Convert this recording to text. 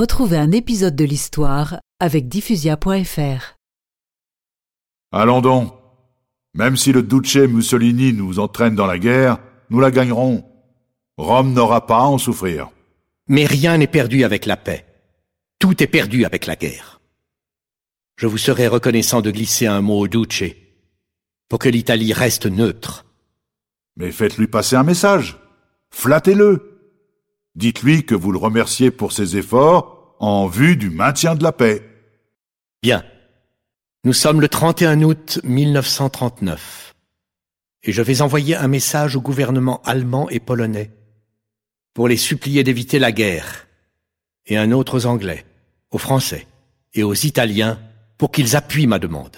Retrouvez un épisode de l'histoire avec diffusia.fr. Allons donc. Même si le Duce Mussolini nous entraîne dans la guerre, nous la gagnerons. Rome n'aura pas à en souffrir. Mais rien n'est perdu avec la paix. Tout est perdu avec la guerre. Je vous serais reconnaissant de glisser un mot au Duce pour que l'Italie reste neutre. Mais faites-lui passer un message. Flattez-le. Dites-lui que vous le remerciez pour ses efforts en vue du maintien de la paix. Bien. Nous sommes le 31 août 1939. Et je vais envoyer un message au gouvernement allemand et polonais pour les supplier d'éviter la guerre, et un autre aux Anglais, aux Français et aux Italiens pour qu'ils appuient ma demande.